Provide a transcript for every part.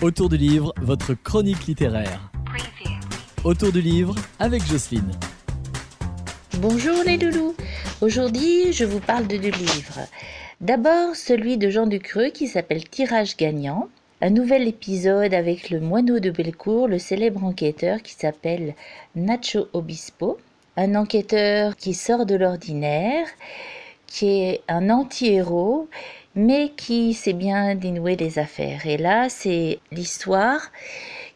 Autour du livre, votre chronique littéraire. Autour du livre avec Jocelyne. Bonjour les loulous. Aujourd'hui, je vous parle de deux livres. D'abord, celui de Jean Ducreux qui s'appelle Tirage gagnant. Un nouvel épisode avec le moineau de Bellecour, le célèbre enquêteur qui s'appelle Nacho Obispo. Un enquêteur qui sort de l'ordinaire, qui est un anti-héros, mais qui sait bien dénouer les affaires. Et là, c'est l'histoire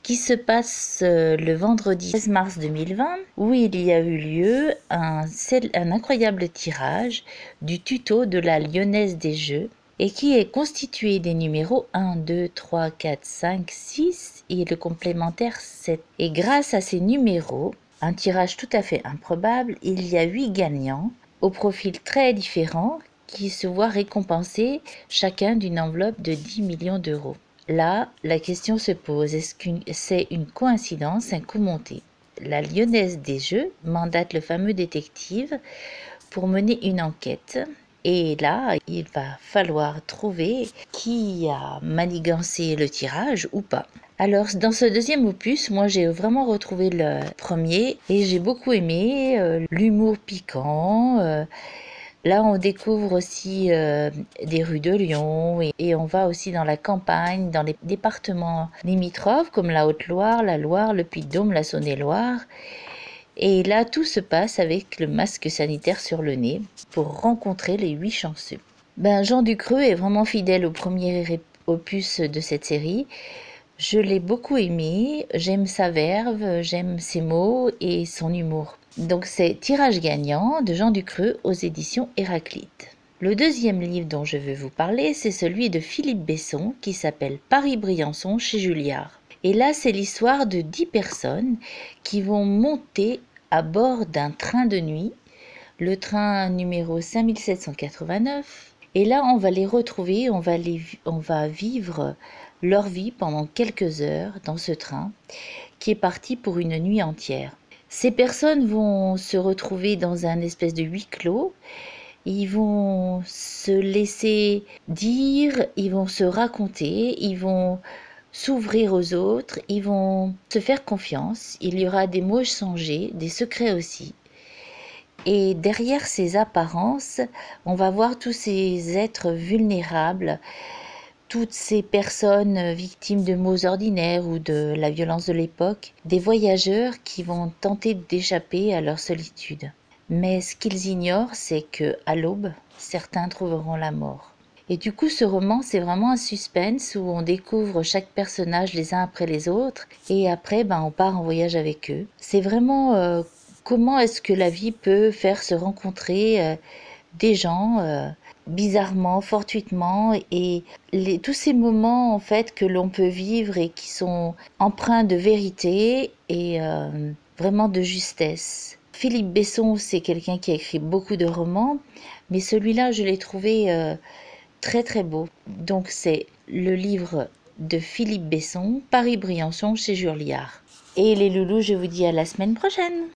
qui se passe euh, le vendredi 16 mars 2020, où il y a eu lieu un, un incroyable tirage du tuto de la Lyonnaise des Jeux, et qui est constitué des numéros 1, 2, 3, 4, 5, 6 et le complémentaire 7. Et grâce à ces numéros, un tirage tout à fait improbable, il y a 8 gagnants au profil très différents qui se voient récompensés chacun d'une enveloppe de 10 millions d'euros. Là, la question se pose, est-ce que c'est une coïncidence, un coup monté? La lyonnaise des jeux mandate le fameux détective pour mener une enquête. Et là, il va falloir trouver qui a manigancé le tirage ou pas. Alors, dans ce deuxième opus, moi j'ai vraiment retrouvé le premier et j'ai beaucoup aimé euh, l'humour piquant. Euh, Là, on découvre aussi euh, des rues de Lyon et, on va aussi dans la campagne, dans les départements limitrophes comme la Haute-Loire, la Loire, le Puy-de-Dôme, la Saône-et-Loire. Et là, tout se passe avec le masque sanitaire sur le nez pour rencontrer les huit chanceux. Ben, Jean Ducreux est vraiment fidèle au premier opus de cette série. Je l'ai beaucoup aimé, j'aime sa verve, j'aime ses mots et son humour. Donc c'est Tirage gagnant de Jean Ducreux aux éditions Héraclite. Le deuxième livre dont je veux vous parler, c'est celui de Philippe Besson qui s'appelle Paris-Briançon chez Julliard. Et là, c'est l'histoire de dix personnes qui vont monter à bord d'un train de nuit, le train numéro 5789. Et là, on va les retrouver, on va, on va vivre leur vie pendant quelques heures dans ce train qui est parti pour une nuit entière. Ces personnes vont se retrouver dans un espèce de huis clos. Ils vont se laisser dire, ils vont se raconter, ils vont s'ouvrir aux autres, ils vont se faire confiance. Il y aura des mots changés, des secrets aussi. Et derrière ces apparences, on va voir tous ces êtres vulnérables toutes ces personnes victimes de maux ordinaires ou de la violence de l'époque, des voyageurs qui vont tenter d'échapper à leur solitude. Mais ce qu'ils ignorent, c'est que à l'aube, certains trouveront la mort. Et du coup, ce roman, c'est vraiment un suspense où on découvre chaque personnage les uns après les autres, et après, ben, on part en voyage avec eux. C'est vraiment euh, comment est-ce que la vie peut faire se rencontrer euh, des gens euh, bizarrement, fortuitement, et tous ces moments en fait que l'on peut vivre et qui sont empreints de vérité et euh, vraiment de justesse? Philippe Besson, c'est quelqu'un qui a écrit beaucoup de romans, mais celui-là, je l'ai trouvé très très beau. Donc c'est le livre de Philippe Besson, Paris-Briançon chez Julliard. Et les loulous, je vous dis à la semaine prochaine.